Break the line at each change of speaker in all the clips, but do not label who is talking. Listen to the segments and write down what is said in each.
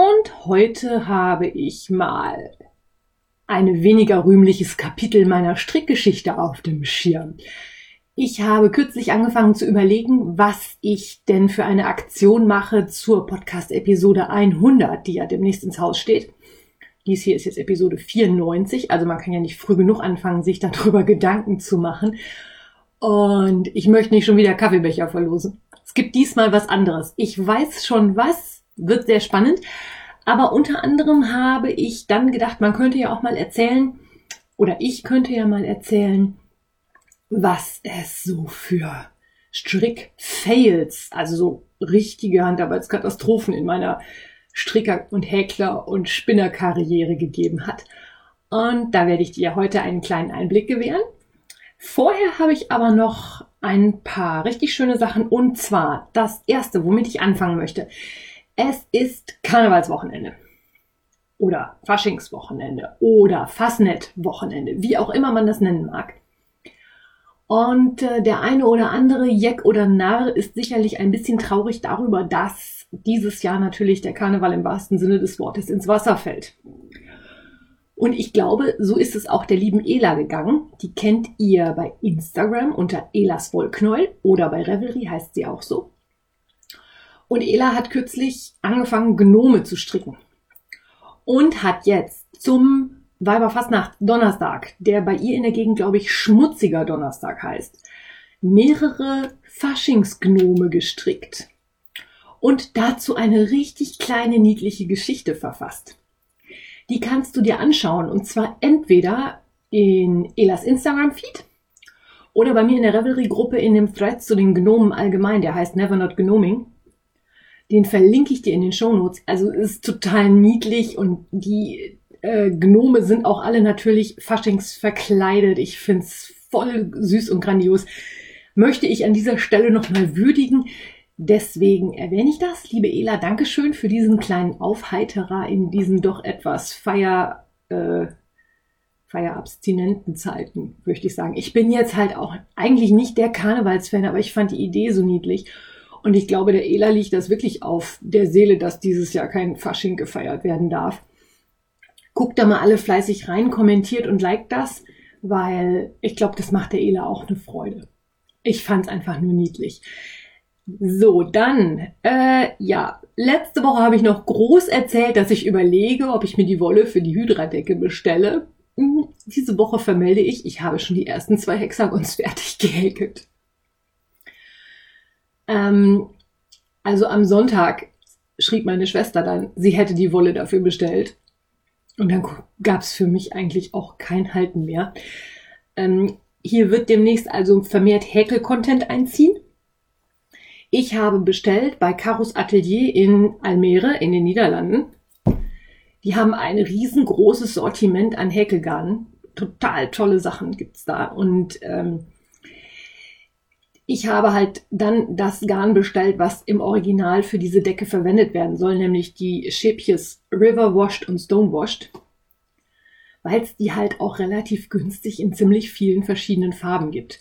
und heute habe ich mal ein weniger rühmliches Kapitel meiner Strickgeschichte auf dem Schirm. Ich habe kürzlich angefangen zu überlegen, was ich denn für eine Aktion mache zur Podcast-Episode 100, die ja demnächst ins Haus steht. Dies hier ist jetzt Episode 94, also man kann ja nicht früh genug anfangen, sich darüber Gedanken zu machen. Und ich möchte nicht schon wieder Kaffeebecher verlosen. Es gibt diesmal was anderes. Ich weiß schon was, wird sehr spannend. Aber unter anderem habe ich dann gedacht, man könnte ja auch mal erzählen, oder ich könnte ja mal erzählen, was es so für Strick-Fails, also so richtige Handarbeitskatastrophen in meiner Stricker- und Häkler- und Spinnerkarriere gegeben hat. Und da werde ich dir heute einen kleinen Einblick gewähren. Vorher habe ich aber noch ein paar richtig schöne Sachen und zwar das erste, womit ich anfangen möchte. Es ist Karnevalswochenende oder Faschingswochenende oder Fasnet-Wochenende, wie auch immer man das nennen mag. Und äh, der eine oder andere Jeck oder Narr ist sicherlich ein bisschen traurig darüber, dass dieses Jahr natürlich der Karneval im wahrsten Sinne des Wortes ins Wasser fällt. Und ich glaube, so ist es auch der lieben Ela gegangen. Die kennt ihr bei Instagram unter Elas Wollknäuel oder bei Revelry heißt sie auch so. Und Ela hat kürzlich angefangen, Gnome zu stricken. Und hat jetzt zum Weiberfastnacht Donnerstag, der bei ihr in der Gegend, glaube ich, schmutziger Donnerstag heißt, mehrere Faschingsgnome gestrickt. Und dazu eine richtig kleine, niedliche Geschichte verfasst. Die kannst du dir anschauen. Und zwar entweder in Elas Instagram-Feed oder bei mir in der Revelry-Gruppe in dem Thread zu den Gnomen allgemein, der heißt Never Not Gnoming. Den verlinke ich dir in den Show Notes. Also ist total niedlich und die äh, Gnome sind auch alle natürlich faschingsverkleidet. Ich find's voll süß und grandios. Möchte ich an dieser Stelle nochmal würdigen. Deswegen erwähne ich das. Liebe Ela, Dankeschön für diesen kleinen Aufheiterer in diesen doch etwas feier, äh, feierabstinenten Zeiten, möchte ich sagen. Ich bin jetzt halt auch eigentlich nicht der Karnevalsfan, aber ich fand die Idee so niedlich. Und ich glaube, der Ela liegt das wirklich auf der Seele, dass dieses Jahr kein Fasching gefeiert werden darf. Guckt da mal alle fleißig rein, kommentiert und liked das, weil ich glaube, das macht der Ela auch eine Freude. Ich fand es einfach nur niedlich. So, dann, äh, ja, letzte Woche habe ich noch groß erzählt, dass ich überlege, ob ich mir die Wolle für die Hydradecke bestelle. Hm, diese Woche vermelde ich, ich habe schon die ersten zwei Hexagons fertig gehäkelt. Ähm, also am Sonntag schrieb meine Schwester dann, sie hätte die Wolle dafür bestellt. Und dann gab es für mich eigentlich auch kein Halten mehr. Ähm, hier wird demnächst also vermehrt Häkel-Content einziehen. Ich habe bestellt bei Caros Atelier in Almere in den Niederlanden. Die haben ein riesengroßes Sortiment an Häkelgarnen. Total tolle Sachen gibt's da. Und ähm, ich habe halt dann das Garn bestellt, was im Original für diese Decke verwendet werden soll, nämlich die Schäbches River Washed und Stone Washed, weil es die halt auch relativ günstig in ziemlich vielen verschiedenen Farben gibt.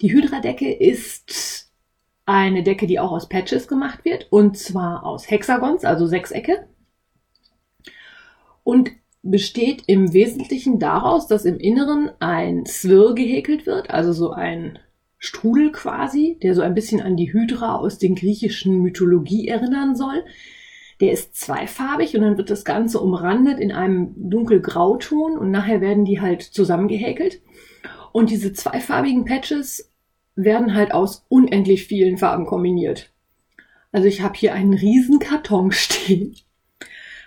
Die Hydra-Decke ist eine Decke, die auch aus Patches gemacht wird, und zwar aus Hexagons, also Sechsecke. Und besteht im Wesentlichen daraus, dass im Inneren ein Swirl gehäkelt wird, also so ein Strudel quasi, der so ein bisschen an die Hydra aus den griechischen Mythologie erinnern soll. Der ist zweifarbig und dann wird das Ganze umrandet in einem dunkelgrauton und nachher werden die halt zusammengehäkelt. Und diese zweifarbigen Patches werden halt aus unendlich vielen Farben kombiniert. Also ich habe hier einen riesen Karton stehen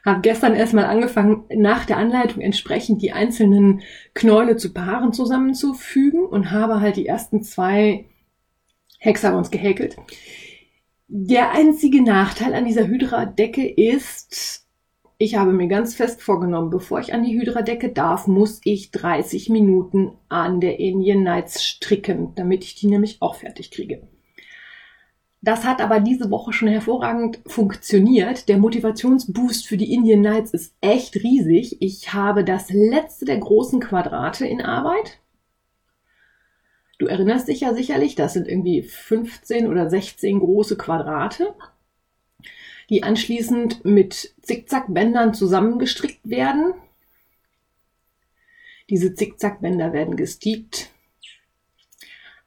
habe gestern erstmal angefangen, nach der Anleitung entsprechend die einzelnen Knäule zu Paaren zusammenzufügen und habe halt die ersten zwei Hexagons gehäkelt. Der einzige Nachteil an dieser Hydra-Decke ist, ich habe mir ganz fest vorgenommen, bevor ich an die Hydra-Decke darf, muss ich 30 Minuten an der Indian Nights stricken, damit ich die nämlich auch fertig kriege. Das hat aber diese Woche schon hervorragend funktioniert. Der Motivationsboost für die Indian Nights ist echt riesig. Ich habe das letzte der großen Quadrate in Arbeit. Du erinnerst dich ja sicherlich, das sind irgendwie 15 oder 16 große Quadrate die anschließend mit Zickzackbändern zusammengestrickt werden. Diese Zickzackbänder werden gestiegt.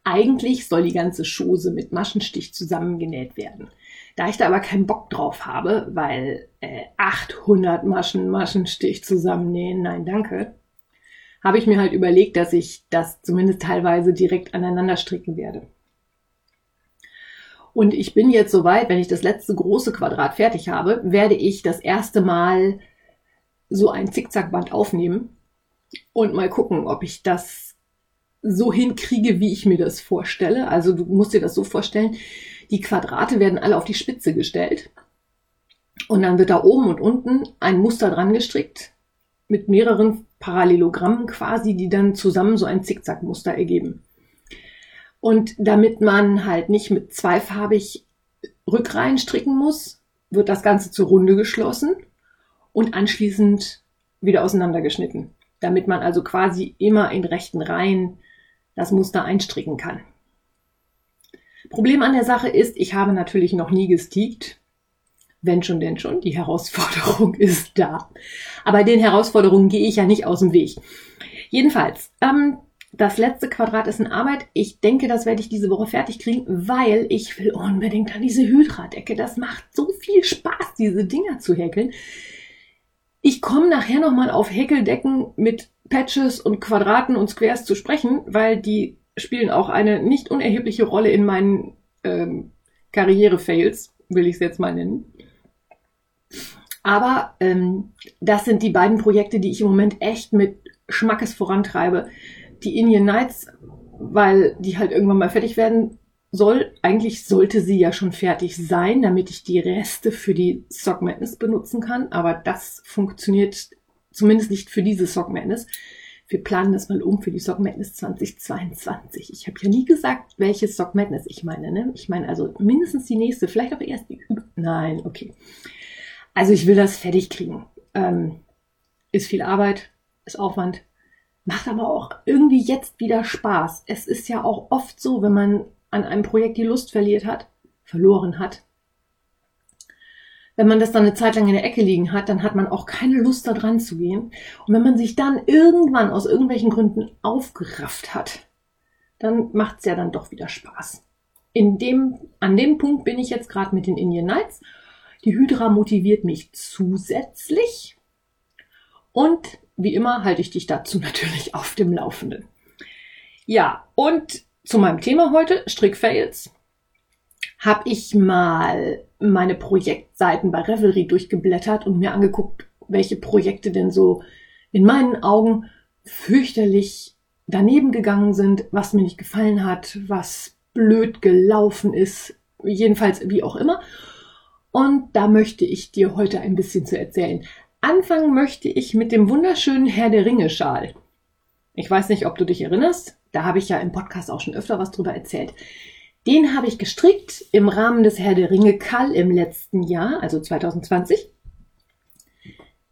Eigentlich soll die ganze Schose mit Maschenstich zusammengenäht werden. Da ich da aber keinen Bock drauf habe, weil äh, 800 Maschen Maschenstich zusammennähen, nein danke, habe ich mir halt überlegt, dass ich das zumindest teilweise direkt aneinander stricken werde. Und ich bin jetzt soweit, wenn ich das letzte große Quadrat fertig habe, werde ich das erste Mal so ein Zickzackband aufnehmen und mal gucken, ob ich das so hinkriege, wie ich mir das vorstelle. Also du musst dir das so vorstellen, die Quadrate werden alle auf die Spitze gestellt und dann wird da oben und unten ein Muster dran gestrickt mit mehreren Parallelogrammen quasi, die dann zusammen so ein Zickzackmuster ergeben. Und damit man halt nicht mit zweifarbig Rückreihen stricken muss, wird das Ganze zur Runde geschlossen und anschließend wieder auseinandergeschnitten, damit man also quasi immer in rechten Reihen das Muster einstricken kann. Problem an der Sache ist, ich habe natürlich noch nie gesteakt. Wenn schon, denn schon. Die Herausforderung ist da. Aber den Herausforderungen gehe ich ja nicht aus dem Weg. Jedenfalls, ähm, das letzte Quadrat ist in Arbeit. Ich denke, das werde ich diese Woche fertig kriegen, weil ich will unbedingt an diese Hydra-Decke. Das macht so viel Spaß, diese Dinger zu häkeln. Ich komme nachher nochmal auf Häkeldecken mit Patches und Quadraten und Squares zu sprechen, weil die spielen auch eine nicht unerhebliche Rolle in meinen ähm, Karriere-Fails, will ich es jetzt mal nennen. Aber ähm, das sind die beiden Projekte, die ich im Moment echt mit Schmackes vorantreibe die Indian Nights, weil die halt irgendwann mal fertig werden soll. Eigentlich sollte sie ja schon fertig sein, damit ich die Reste für die Sock Madness benutzen kann. Aber das funktioniert zumindest nicht für diese Sock Madness. Wir planen das mal um für die Sock Madness 2022. Ich habe ja nie gesagt, welche Sock Madness ich meine. Ne? Ich meine also mindestens die nächste, vielleicht auch erst die. Nein, okay. Also ich will das fertig kriegen. Ähm, ist viel Arbeit, ist Aufwand, macht aber auch irgendwie jetzt wieder Spaß. Es ist ja auch oft so, wenn man an einem Projekt die Lust verliert hat, verloren hat. Wenn man das dann eine Zeit lang in der Ecke liegen hat, dann hat man auch keine Lust da dran zu gehen. Und wenn man sich dann irgendwann aus irgendwelchen Gründen aufgerafft hat, dann macht's ja dann doch wieder Spaß. In dem, an dem Punkt bin ich jetzt gerade mit den Indian Nights. Die Hydra motiviert mich zusätzlich. Und wie immer halte ich dich dazu natürlich auf dem Laufenden. Ja, und zu meinem Thema heute, Strickfails, habe ich mal meine Projektseiten bei Revelry durchgeblättert und mir angeguckt, welche Projekte denn so in meinen Augen fürchterlich daneben gegangen sind, was mir nicht gefallen hat, was blöd gelaufen ist, jedenfalls wie auch immer. Und da möchte ich dir heute ein bisschen zu erzählen. Anfangen möchte ich mit dem wunderschönen Herr der Ringe Schal. Ich weiß nicht, ob du dich erinnerst. Da habe ich ja im Podcast auch schon öfter was drüber erzählt. Den habe ich gestrickt im Rahmen des Herr der Ringe Kall im letzten Jahr, also 2020.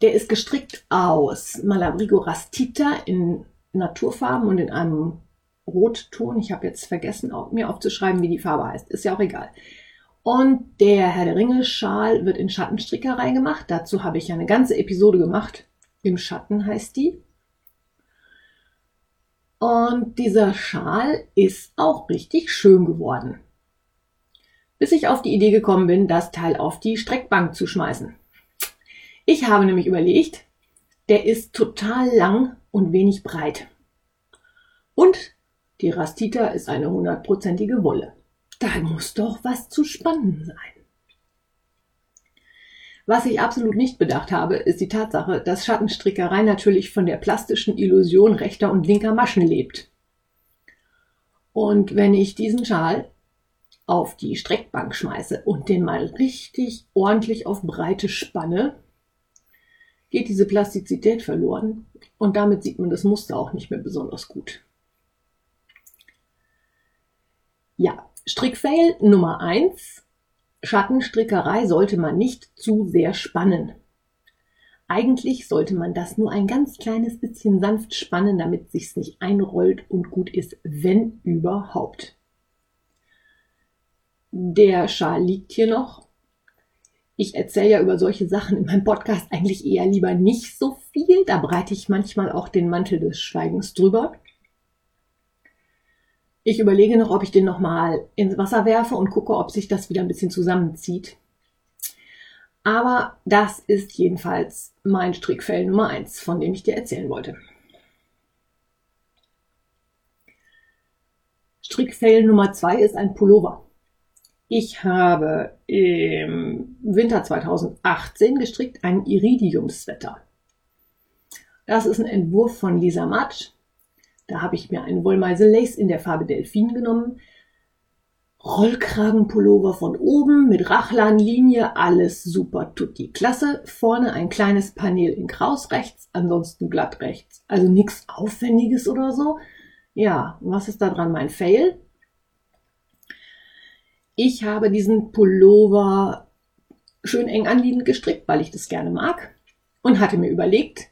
Der ist gestrickt aus Malabrigo Rastita in Naturfarben und in einem Rotton. Ich habe jetzt vergessen, mir aufzuschreiben, wie die Farbe heißt. Ist ja auch egal. Und der Herr der Ringe Schal wird in Schattenstrickerei gemacht. Dazu habe ich ja eine ganze Episode gemacht. Im Schatten heißt die. Und dieser Schal ist auch richtig schön geworden. Bis ich auf die Idee gekommen bin, das Teil auf die Streckbank zu schmeißen. Ich habe nämlich überlegt, der ist total lang und wenig breit. Und die Rastita ist eine hundertprozentige Wolle. Da muss doch was zu spannen sein. Was ich absolut nicht bedacht habe, ist die Tatsache, dass Schattenstrickerei natürlich von der plastischen Illusion rechter und linker Maschen lebt. Und wenn ich diesen Schal auf die Streckbank schmeiße und den mal richtig ordentlich auf Breite spanne, geht diese Plastizität verloren und damit sieht man das Muster auch nicht mehr besonders gut. Ja, Strickfail Nummer eins: Schattenstrickerei sollte man nicht zu sehr spannen. Eigentlich sollte man das nur ein ganz kleines bisschen sanft spannen, damit sich's nicht einrollt und gut ist, wenn überhaupt. Der Schal liegt hier noch. Ich erzähle ja über solche Sachen in meinem Podcast eigentlich eher lieber nicht so viel. Da breite ich manchmal auch den Mantel des Schweigens drüber. Ich überlege noch, ob ich den nochmal ins Wasser werfe und gucke, ob sich das wieder ein bisschen zusammenzieht. Aber das ist jedenfalls mein Strickfell Nummer eins, von dem ich dir erzählen wollte. Strickfell Nummer zwei ist ein Pullover. Ich habe im Winter 2018 gestrickt einen Iridium-Sweater. Das ist ein Entwurf von Lisa Matsch. Da habe ich mir einen Wollmeise Lace in der Farbe Delfin genommen, Rollkragenpullover von oben mit Rachlanlinie, alles super tutti. Klasse. Vorne ein kleines Panel in Kraus rechts, ansonsten glatt rechts. Also nichts Aufwendiges oder so. Ja, was ist da dran mein Fail? Ich habe diesen Pullover schön eng anliegend gestrickt, weil ich das gerne mag. Und hatte mir überlegt,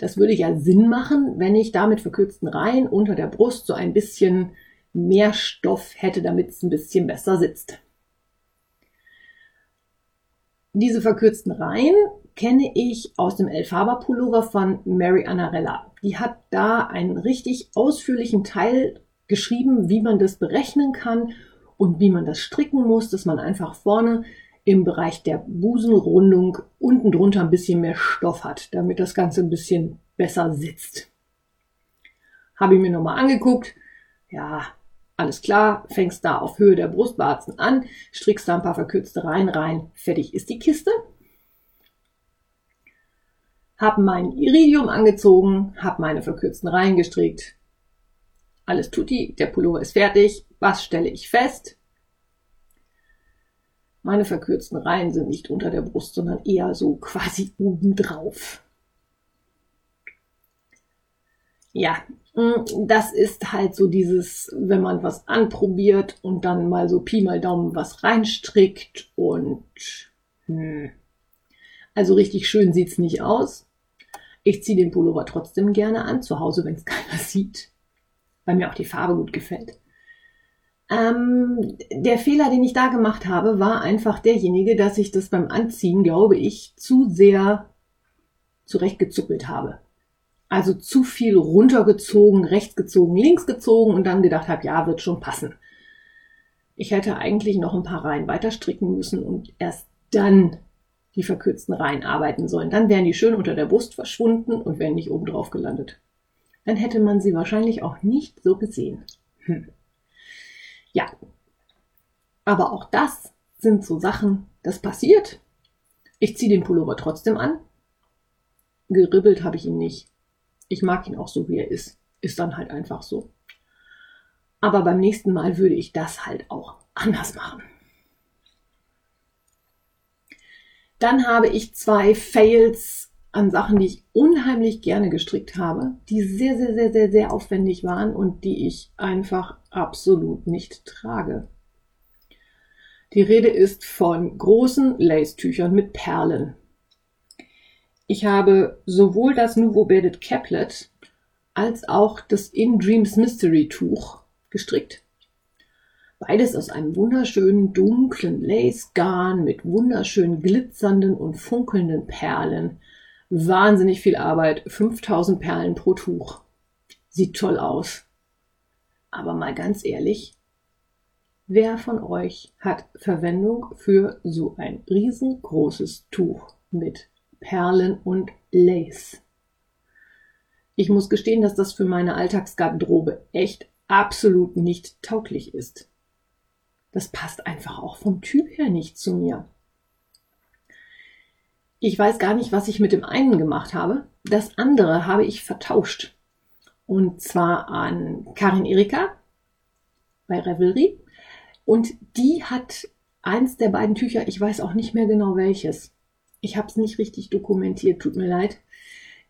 das würde ja Sinn machen, wenn ich da mit verkürzten Reihen unter der Brust so ein bisschen mehr Stoff hätte, damit es ein bisschen besser sitzt. Diese verkürzten Reihen kenne ich aus dem Elphaba Pullover von Mary Annarella. Die hat da einen richtig ausführlichen Teil geschrieben, wie man das berechnen kann und wie man das stricken muss, dass man einfach vorne im Bereich der Busenrundung unten drunter ein bisschen mehr Stoff hat, damit das Ganze ein bisschen besser sitzt. Habe ich mir nochmal angeguckt. Ja, alles klar, fängst da auf Höhe der Brustwarzen an, strickst da ein paar verkürzte Reihen rein, fertig ist die Kiste. Hab mein Iridium angezogen, hab meine verkürzten Reihen gestrickt. Alles tutti, der Pullover ist fertig. Was stelle ich fest? Meine verkürzten Reihen sind nicht unter der Brust, sondern eher so quasi oben drauf. Ja, Mm, das ist halt so dieses, wenn man was anprobiert und dann mal so Pi mal Daumen was reinstrickt und hm. also richtig schön sieht's nicht aus. Ich ziehe den Pullover trotzdem gerne an, zu Hause, wenn es keiner sieht, weil mir auch die Farbe gut gefällt. Ähm, der Fehler, den ich da gemacht habe, war einfach derjenige, dass ich das beim Anziehen, glaube ich, zu sehr zurechtgezuppelt habe. Also zu viel runtergezogen, rechts gezogen, links gezogen und dann gedacht habe, ja, wird schon passen. Ich hätte eigentlich noch ein paar Reihen weiter stricken müssen und erst dann die verkürzten Reihen arbeiten sollen. Dann wären die schön unter der Brust verschwunden und wären nicht oben drauf gelandet. Dann hätte man sie wahrscheinlich auch nicht so gesehen. Hm. Ja. Aber auch das sind so Sachen, das passiert. Ich ziehe den Pullover trotzdem an. Geribbelt habe ich ihn nicht. Ich mag ihn auch so, wie er ist. Ist dann halt einfach so. Aber beim nächsten Mal würde ich das halt auch anders machen. Dann habe ich zwei Fails an Sachen, die ich unheimlich gerne gestrickt habe, die sehr, sehr, sehr, sehr, sehr aufwendig waren und die ich einfach absolut nicht trage. Die Rede ist von großen Lace-Tüchern mit Perlen. Ich habe sowohl das Nouveau Bedded Caplet als auch das In Dreams Mystery Tuch gestrickt. Beides aus einem wunderschönen dunklen Lace Garn mit wunderschön glitzernden und funkelnden Perlen. Wahnsinnig viel Arbeit, 5000 Perlen pro Tuch. Sieht toll aus. Aber mal ganz ehrlich, wer von euch hat Verwendung für so ein riesengroßes Tuch mit Perlen und Lace. Ich muss gestehen, dass das für meine Alltagsgarderobe echt absolut nicht tauglich ist. Das passt einfach auch vom Typ her nicht zu mir. Ich weiß gar nicht, was ich mit dem einen gemacht habe. Das andere habe ich vertauscht. Und zwar an Karin Erika bei Revelry. Und die hat eins der beiden Tücher, ich weiß auch nicht mehr genau welches Ich habe es nicht richtig dokumentiert, tut mir leid.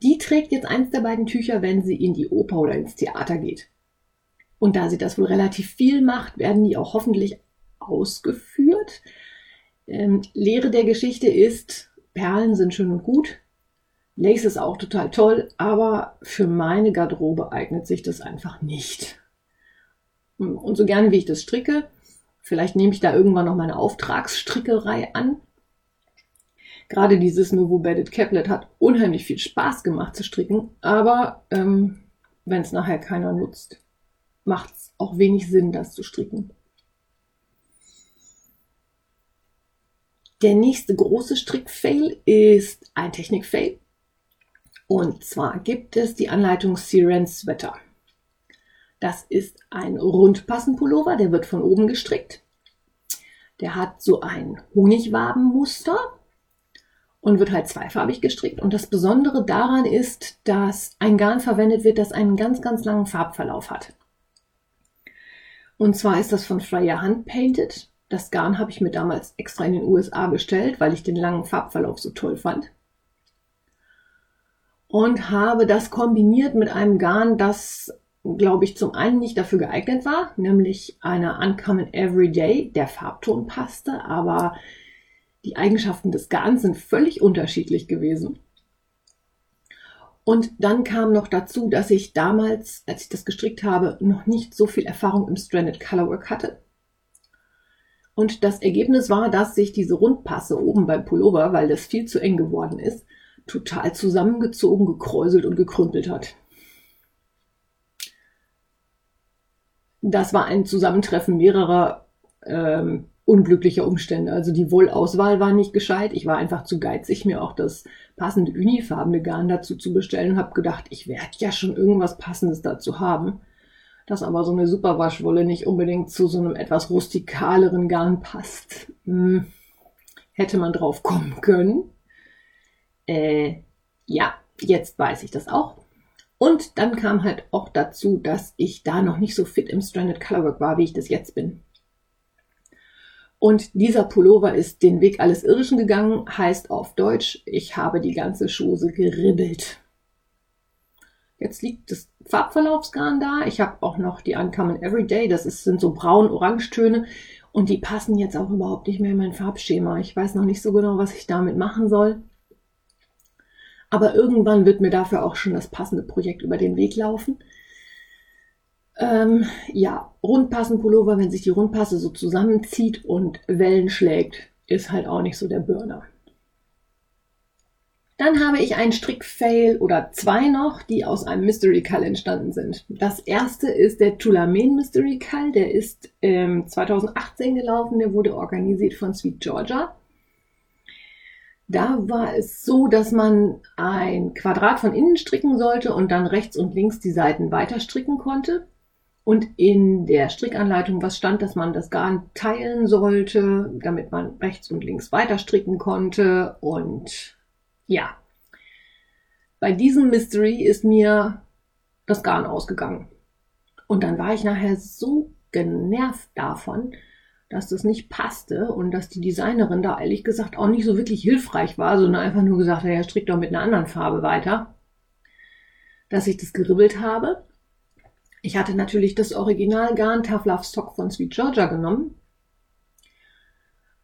Die trägt jetzt eins der beiden Tücher, wenn sie in die Oper oder ins Theater geht. Und da sie das wohl relativ viel macht, werden die auch hoffentlich ausgeführt. Ähm, Lehre der Geschichte ist, Perlen sind schön und gut. Lace ist auch total toll, aber für meine Garderobe eignet sich das einfach nicht. Und so gerne wie ich das stricke, vielleicht nehme ich da irgendwann noch meine Auftragsstrickerei an. Gerade dieses Nouveau Bedded Caplet hat unheimlich viel Spaß gemacht zu stricken, aber ähm, wenn es nachher keiner nutzt, macht es auch wenig Sinn, das zu stricken. Der nächste große Strickfail ist ein Technikfail. Und zwar gibt es die Anleitung Siren Sweater. Das ist ein Rundpassenpullover, der wird von oben gestrickt. Der hat so ein Honigwabenmuster und wird halt zweifarbig gestrickt. Und das Besondere daran ist, dass ein Garn verwendet wird, das einen ganz, ganz langen Farbverlauf hat. Und zwar ist das von Freya Handpainted. Das Garn habe ich mir damals extra in den USA bestellt, weil ich den langen Farbverlauf so toll fand. Und habe das kombiniert mit einem Garn, das, glaube ich, zum einen nicht dafür geeignet war, nämlich einer Uncommon Everyday, der Farbton passte, aber die Eigenschaften des Garns sind völlig unterschiedlich gewesen. Und dann kam noch dazu, dass ich damals, als ich das gestrickt habe, noch nicht so viel Erfahrung im Stranded Colorwork hatte. Und das Ergebnis war, dass sich diese Rundpasse oben beim Pullover, weil das viel zu eng geworden ist, total zusammengezogen, gekräuselt und gekrümpelt hat. Das war ein Zusammentreffen mehrerer ähm, unglücklicher Umstände. Also die Wollauswahl war nicht gescheit. Ich war einfach zu geizig, mir auch das passende unifarbene Garn dazu zu bestellen und habe gedacht, ich werde ja schon irgendwas Passendes dazu haben dass aber so eine Superwaschwolle nicht unbedingt zu so einem etwas rustikaleren Garn passt. Hm, hätte man drauf kommen können. Äh, ja, jetzt weiß ich das auch. Und dann kam halt auch dazu, dass ich da noch nicht so fit im Stranded Colorwork war, wie ich das jetzt bin. Und dieser Pullover ist den Weg alles Irdischen gegangen, heißt auf Deutsch, ich habe die ganze Schose geribbelt. Jetzt liegt das Farbverlaufsgarn da. Ich habe auch noch die Uncommon Everyday. Das ist, sind so braun-orange-Töne. Und die passen jetzt auch überhaupt nicht mehr in mein Farbschema. Ich weiß noch nicht so genau, was ich damit machen soll. Aber irgendwann wird mir dafür auch schon das passende Projekt über den Weg laufen. Ähm, ja, Rundpassen-Pullover, wenn sich die Rundpasse so zusammenzieht und Wellen schlägt, ist halt auch nicht so der Burner. Dann habe ich einen Strickfail oder zwei noch, die aus einem Mystery Call entstanden sind. Das erste ist der Tulamen Mystery Call, der ist ähm, 2018 gelaufen, der wurde organisiert von Sweet Georgia. Da war es so, dass man ein Quadrat von innen stricken sollte und dann rechts und links die Seiten weiter stricken konnte. Und in der Strickanleitung was stand, dass man das Garn teilen sollte, damit man rechts und links weiter stricken konnte und ja, bei diesem Mystery ist mir das Garn ausgegangen. Und dann war ich nachher so genervt davon, dass das nicht passte und dass die Designerin da ehrlich gesagt auch nicht so wirklich hilfreich war, sondern einfach nur gesagt hat, ja, strick doch mit einer anderen Farbe weiter, dass ich das geribbelt habe. Ich hatte natürlich das Originalgarn Tough Love Stock von Sweet Georgia genommen,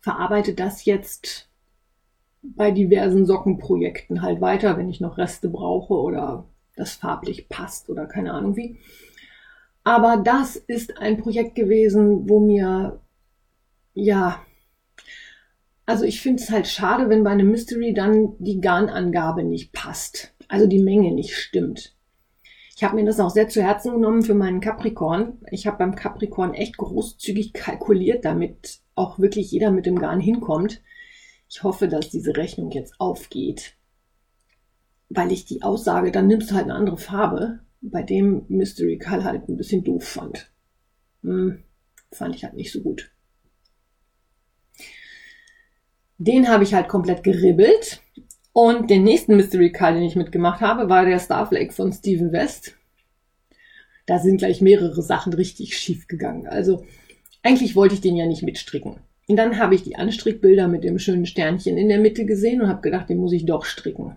verarbeite das jetzt bei diversen Sockenprojekten halt weiter, wenn ich noch Reste brauche oder das farblich passt oder keine Ahnung wie. Aber das ist ein Projekt gewesen, wo mir, ja, also ich finde es halt schade, wenn bei einem Mystery dann die Garnangabe nicht passt. Also die Menge nicht stimmt. Ich habe mir das auch sehr zu Herzen genommen für meinen Capricorn. Ich habe beim Capricorn echt großzügig kalkuliert, damit auch wirklich jeder mit dem Garn hinkommt. Ich hoffe, dass diese Rechnung jetzt aufgeht, weil ich die Aussage, dann nimmst du halt eine andere Farbe, bei dem Mystery Call halt ein bisschen doof fand. Hm, fand ich halt nicht so gut. Den habe ich halt komplett geribbelt. Und den nächsten Mystery Call, den ich mitgemacht habe, war der Starflake von Steven West. Da sind gleich mehrere Sachen richtig schief gegangen. Also eigentlich wollte ich den ja nicht mitstricken. Und dann habe ich die Anstrickbilder mit dem schönen Sternchen in der Mitte gesehen und habe gedacht, den muss ich doch stricken.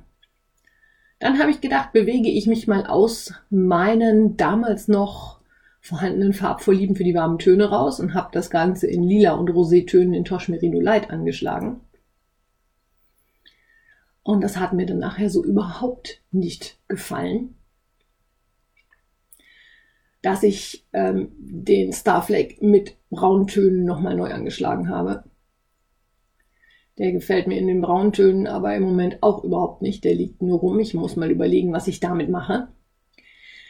Dann habe ich gedacht, bewege ich mich mal aus meinen damals noch vorhandenen Farbvorlieben für die warmen Töne raus und habe das Ganze in lila und Rosétönen in Tosh Merino Light angeschlagen. Und das hat mir dann nachher so überhaupt nicht gefallen, dass ich ähm, den Starflake mit Brauntönen nochmal neu angeschlagen habe. Der gefällt mir in den Brauntönen aber im Moment auch überhaupt nicht. Der liegt nur rum. Ich muss mal überlegen, was ich damit mache.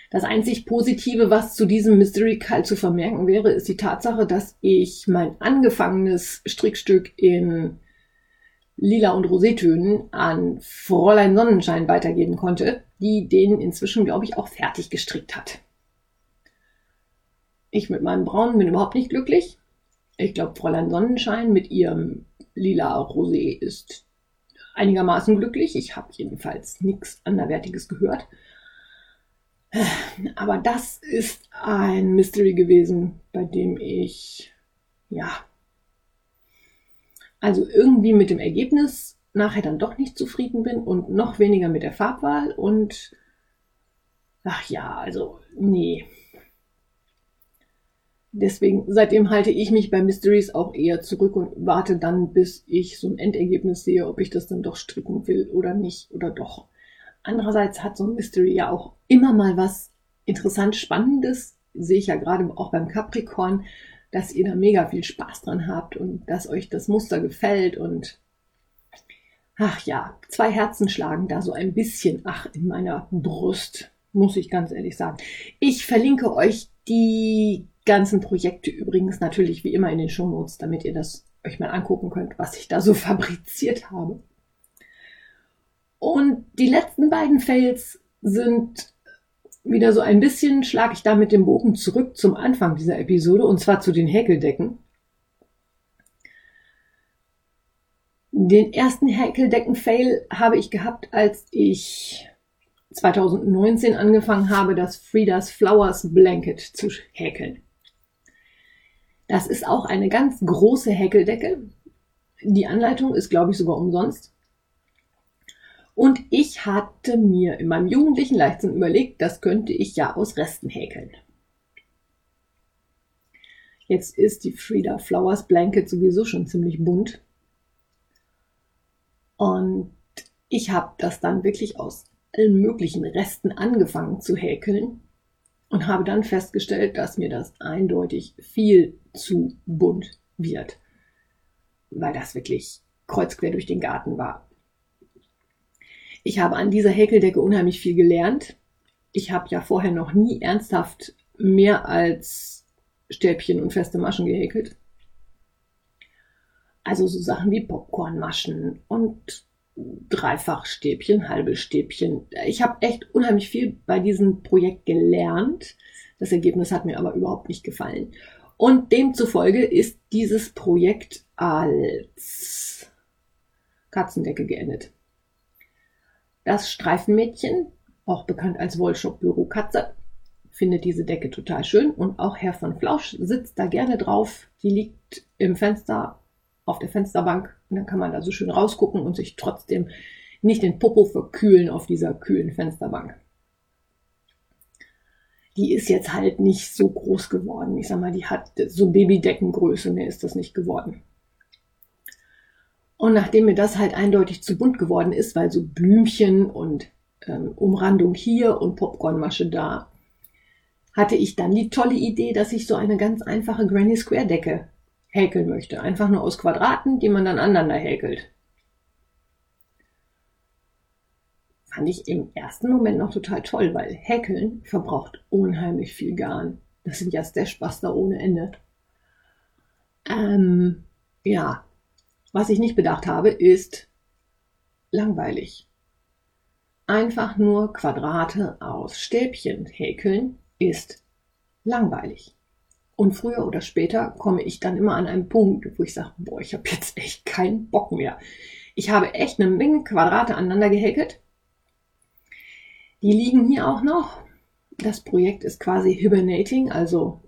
Das einzig Positive, was zu diesem Mystery Call zu vermerken wäre, ist die Tatsache, dass ich mein angefangenes Strickstück in lila und Rosétönen an Fräulein Sonnenschein weitergeben konnte, die den inzwischen, glaube ich, auch fertig gestrickt hat. Ich mit meinem Braunen bin überhaupt nicht glücklich. Ich glaube, Fräulein Sonnenschein mit ihrem lila Rosé ist einigermaßen glücklich. Ich habe jedenfalls nichts anderwertiges gehört. Aber das ist ein Mystery gewesen, bei dem ich, ja, also irgendwie mit dem Ergebnis nachher dann doch nicht zufrieden bin und noch weniger mit der Farbwahl und, ach ja, also, nee. Deswegen, seitdem halte ich mich bei Mysteries auch eher zurück und warte dann, bis ich so ein Endergebnis sehe, ob ich das dann doch stricken will oder nicht oder doch. Andererseits hat so ein Mystery ja auch immer mal was interessant Spannendes. Sehe ich ja gerade auch beim Capricorn, dass ihr da mega viel Spaß dran habt und dass euch das Muster gefällt und ach ja, zwei Herzen schlagen da so ein bisschen ach in meiner Brust, muss ich ganz ehrlich sagen. Ich verlinke euch die ganzen Projekte übrigens natürlich wie immer in den Shownotes, damit ihr das euch mal angucken könnt, was ich da so fabriziert habe. Und die letzten beiden Fails sind wieder so ein bisschen, schlage ich da mit dem Bogen zurück zum Anfang dieser Episode und zwar zu den Häkeldecken. Den ersten Häkeldecken-Fail habe ich gehabt, als ich 2019 angefangen habe, das Friedas Flowers Blanket zu häkeln. Das ist auch eine ganz große Häkeldecke. Die Anleitung ist, glaube ich, sogar umsonst. Und ich hatte mir in meinem jugendlichen Leichtsinn überlegt, das könnte ich ja aus Resten häkeln. Jetzt ist die Frida Flowers Blanket sowieso schon ziemlich bunt. Und ich habe das dann wirklich aus allen möglichen Resten angefangen zu häkeln und habe dann festgestellt, dass mir das eindeutig viel zu bunt wird, weil das wirklich kreuzquer durch den Garten war. Ich habe an dieser Häkeldecke unheimlich viel gelernt. Ich habe ja vorher noch nie ernsthaft mehr als Stäbchen und feste Maschen gehäkelt. Also so Sachen wie Popcornmaschen und Dreifachstäbchen, halbe Stäbchen. Ich habe echt unheimlich viel bei diesem Projekt gelernt. Das Ergebnis hat mir aber überhaupt nicht gefallen. Und demzufolge ist dieses Projekt als Katzendecke geendet. Das Streifenmädchen, auch bekannt als Wollshop Büro Katze, findet diese Decke total schön und auch Herr von Flausch sitzt da gerne drauf. Die liegt im Fenster auf der Fensterbank und dann kann man da so schön rausgucken und sich trotzdem nicht den Popo verkühlen auf dieser kühlen Fensterbank die ist jetzt halt nicht so groß geworden. Ich sag mal, die hat so Babydeckengröße, mehr ist das nicht geworden. Und nachdem mir das halt eindeutig zu bunt geworden ist, weil so Blümchen und ähm, Umrandung hier und Popcornmasche da, hatte ich dann die tolle Idee, dass ich so eine ganz einfache Granny Square Decke häkeln möchte. Einfach nur aus Quadraten, die man dann aneinander häkelt. fand ich im ersten Moment noch total toll, weil Häkeln verbraucht unheimlich viel Garn. Das sind ja Stashbuster ohne Ende. Ähm, ja, was ich nicht bedacht habe, ist langweilig. Einfach nur Quadrate aus Stäbchen häkeln ist langweilig. Und früher oder später komme ich dann immer an einen Punkt, wo ich sage, boah, ich habe jetzt echt keinen Bock mehr. Ich habe echt eine Menge Quadrate aneinander gehäkelt die liegen hier auch noch. Das Projekt ist quasi hibernating, also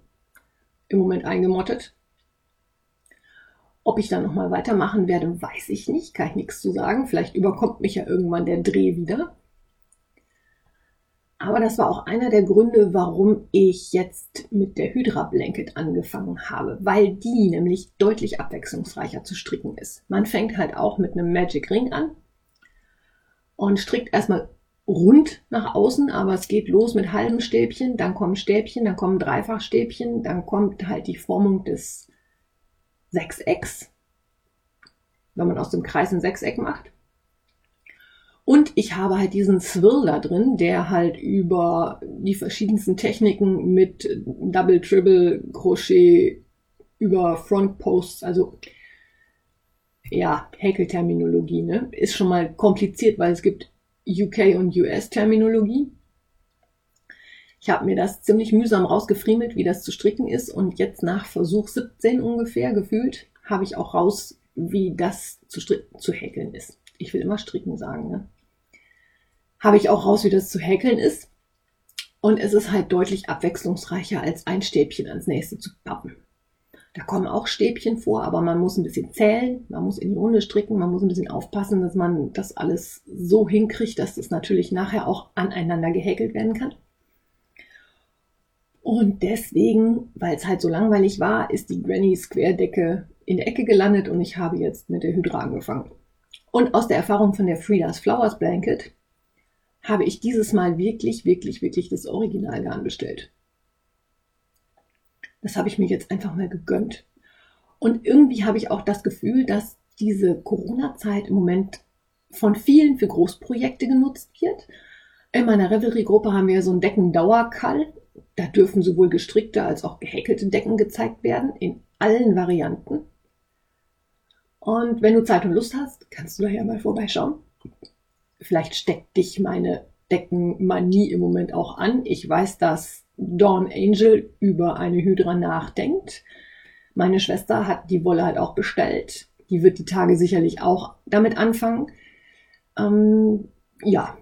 im Moment eingemottet. Ob ich dann nochmal weitermachen werde, weiß ich nicht, kann ich nichts zu sagen. Vielleicht überkommt mich ja irgendwann der Dreh wieder. Aber das war auch einer der Gründe, warum ich jetzt mit der Hydra Blanket angefangen habe, weil die nämlich deutlich abwechslungsreicher zu stricken ist. Man fängt halt auch mit einem Magic Ring an und strickt erstmal rund nach außen, aber es geht los mit halben Stäbchen, dann kommen Stäbchen, dann kommen Dreifachstäbchen, dann kommt halt die Formung des Sechsecks, wenn man aus dem Kreis ein Sechseck macht. Und ich habe halt diesen Swirl da drin, der halt über die verschiedensten Techniken mit Double, Triple, Crochet, über Front Posts, also ja, Häkelterminologie, ne? Ist schon mal kompliziert, weil es gibt UK und US Terminologie. Ich habe mir das ziemlich mühsam rausgefriemelt, wie das zu stricken ist und jetzt nach Versuch 17 ungefähr gefühlt habe ich auch raus, wie das zu, zu häkeln ist ich will immer stricken sagen, ne? habe ich auch raus, wie das zu häkeln ist. Und es ist halt deutlich abwechslungsreicher als ein Stäbchen ans nächste zu pappen. Da kommen auch Stäbchen vor, aber man muss ein bisschen zählen, man muss in die Runde stricken, man muss ein bisschen aufpassen, dass man das alles so hinkriegt, dass das natürlich nachher auch aneinander gehäkelt werden kann. Und deswegen, weil es halt so langweilig war, ist die Granny Square Decke in der Ecke gelandet und ich habe jetzt mit der Hydra angefangen. Und aus der Erfahrung von der Frida's Flowers Blanket habe ich dieses Mal wirklich, wirklich, wirklich das Originalgarn bestellt. Das habe ich mir jetzt einfach mal gegönnt. Und irgendwie habe ich auch das Gefühl, dass diese Corona-Zeit im Moment von vielen für Großprojekte genutzt wird. In meiner Revelry-Gruppe haben wir so einen Deckendauerkall. Da dürfen sowohl gestrickte als auch gehäkelte Decken gezeigt werden, in allen Varianten. Und wenn du Zeit und Lust hast, kannst du da ja mal vorbeischauen. Vielleicht steckt dich meine Deckenmanie im Moment auch an. Ich weiß, dass Dawn Angel über eine Hydra nachdenkt. Meine Schwester hat die Wolle halt auch bestellt. Die wird die Tage sicherlich auch damit anfangen. Ähm, ja.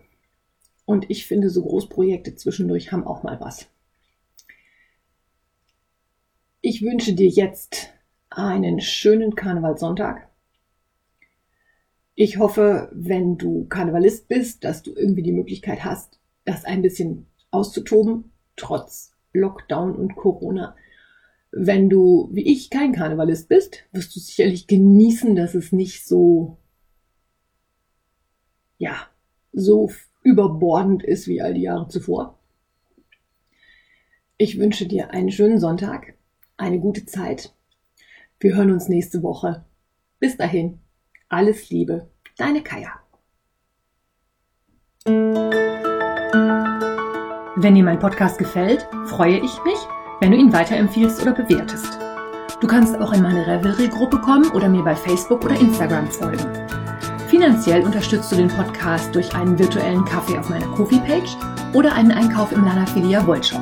Und ich finde, so Großprojekte zwischendurch haben auch mal was. Ich wünsche dir jetzt einen schönen Karnevalssonntag. Ich hoffe, wenn du Karnevalist bist, dass du irgendwie die Möglichkeit hast, das ein bisschen auszutoben, trotz Lockdown und Corona. Wenn du, wie ich, kein Karnevalist bist, wirst du sicherlich genießen, dass es nicht so, ja, so überbordend ist wie all die Jahre zuvor. Ich wünsche dir einen schönen Sonntag, eine gute Zeit. Wir hören uns nächste Woche. Bis dahin. Alles Liebe, deine Kaya.
Wenn dir mein Podcast gefällt, freue ich mich, wenn du ihn weiterempfiehlst oder bewertest. Du kannst auch in meine Revelry-Gruppe kommen oder mir bei Facebook oder Instagram folgen. Finanziell unterstützt du den Podcast durch einen virtuellen Kaffee auf meiner Kofi-Page oder einen Einkauf im Lana Filia Wollshop.